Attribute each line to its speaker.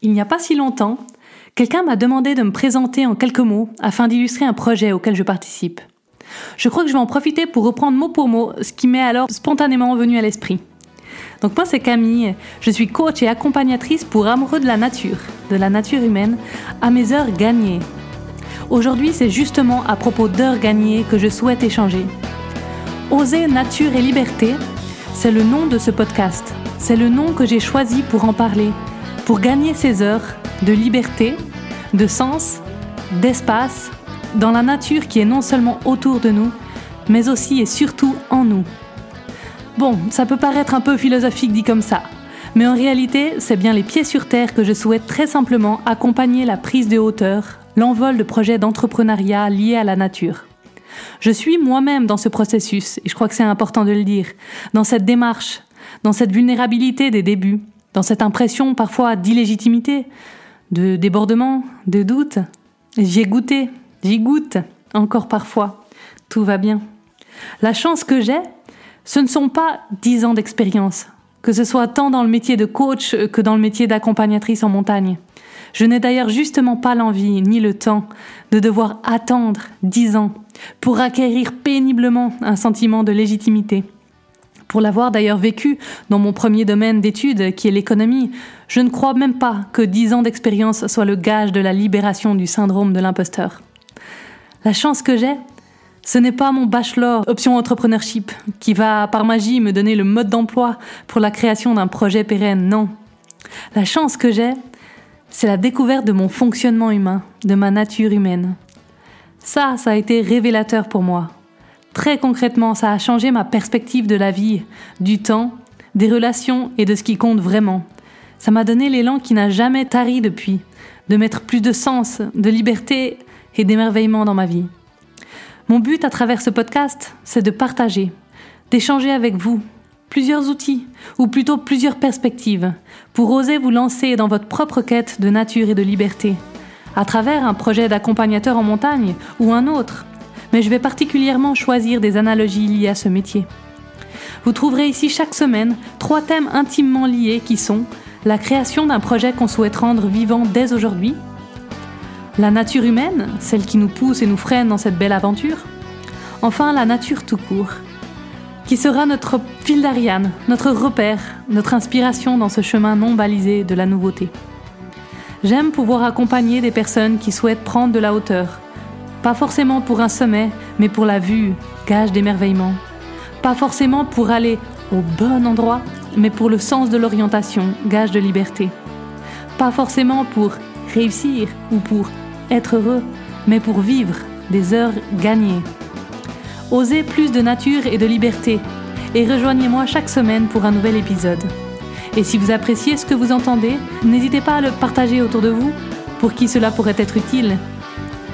Speaker 1: Il n'y a pas si longtemps, quelqu'un m'a demandé de me présenter en quelques mots afin d'illustrer un projet auquel je participe. Je crois que je vais en profiter pour reprendre mot pour mot ce qui m'est alors spontanément venu à l'esprit. Donc moi c'est Camille, je suis coach et accompagnatrice pour amoureux de la nature, de la nature humaine, à mes heures gagnées. Aujourd'hui c'est justement à propos d'heures gagnées que je souhaite échanger. Oser nature et liberté, c'est le nom de ce podcast, c'est le nom que j'ai choisi pour en parler, pour gagner ces heures de liberté, de sens, d'espace, dans la nature qui est non seulement autour de nous, mais aussi et surtout en nous. Bon, ça peut paraître un peu philosophique dit comme ça, mais en réalité, c'est bien les pieds sur terre que je souhaite très simplement accompagner la prise de hauteur, l'envol de projets d'entrepreneuriat liés à la nature. Je suis moi-même dans ce processus, et je crois que c'est important de le dire, dans cette démarche, dans cette vulnérabilité des débuts, dans cette impression parfois d'illégitimité, de débordement, de doute. J'y ai goûté, j'y goûte encore parfois. Tout va bien. La chance que j'ai, ce ne sont pas dix ans d'expérience, que ce soit tant dans le métier de coach que dans le métier d'accompagnatrice en montagne. Je n'ai d'ailleurs justement pas l'envie ni le temps de devoir attendre dix ans pour acquérir péniblement un sentiment de légitimité. Pour l'avoir d'ailleurs vécu dans mon premier domaine d'études, qui est l'économie, je ne crois même pas que dix ans d'expérience soit le gage de la libération du syndrome de l'imposteur. La chance que j'ai, ce n'est pas mon bachelor option entrepreneurship qui va par magie me donner le mode d'emploi pour la création d'un projet pérenne, non. La chance que j'ai, c'est la découverte de mon fonctionnement humain, de ma nature humaine. Ça, ça a été révélateur pour moi. Très concrètement, ça a changé ma perspective de la vie, du temps, des relations et de ce qui compte vraiment. Ça m'a donné l'élan qui n'a jamais tari depuis, de mettre plus de sens, de liberté et d'émerveillement dans ma vie. Mon but à travers ce podcast, c'est de partager, d'échanger avec vous plusieurs outils, ou plutôt plusieurs perspectives, pour oser vous lancer dans votre propre quête de nature et de liberté, à travers un projet d'accompagnateur en montagne ou un autre, mais je vais particulièrement choisir des analogies liées à ce métier. Vous trouverez ici chaque semaine trois thèmes intimement liés qui sont la création d'un projet qu'on souhaite rendre vivant dès aujourd'hui, la nature humaine, celle qui nous pousse et nous freine dans cette belle aventure, enfin la nature tout court, qui sera notre fil d'Ariane, notre repère, notre inspiration dans ce chemin non balisé de la nouveauté. J'aime pouvoir accompagner des personnes qui souhaitent prendre de la hauteur, pas forcément pour un sommet, mais pour la vue, gage d'émerveillement. Pas forcément pour aller au bon endroit, mais pour le sens de l'orientation, gage de liberté. Pas forcément pour réussir ou pour être heureux, mais pour vivre des heures gagnées. Osez plus de nature et de liberté et rejoignez-moi chaque semaine pour un nouvel épisode. Et si vous appréciez ce que vous entendez, n'hésitez pas à le partager autour de vous pour qui cela pourrait être utile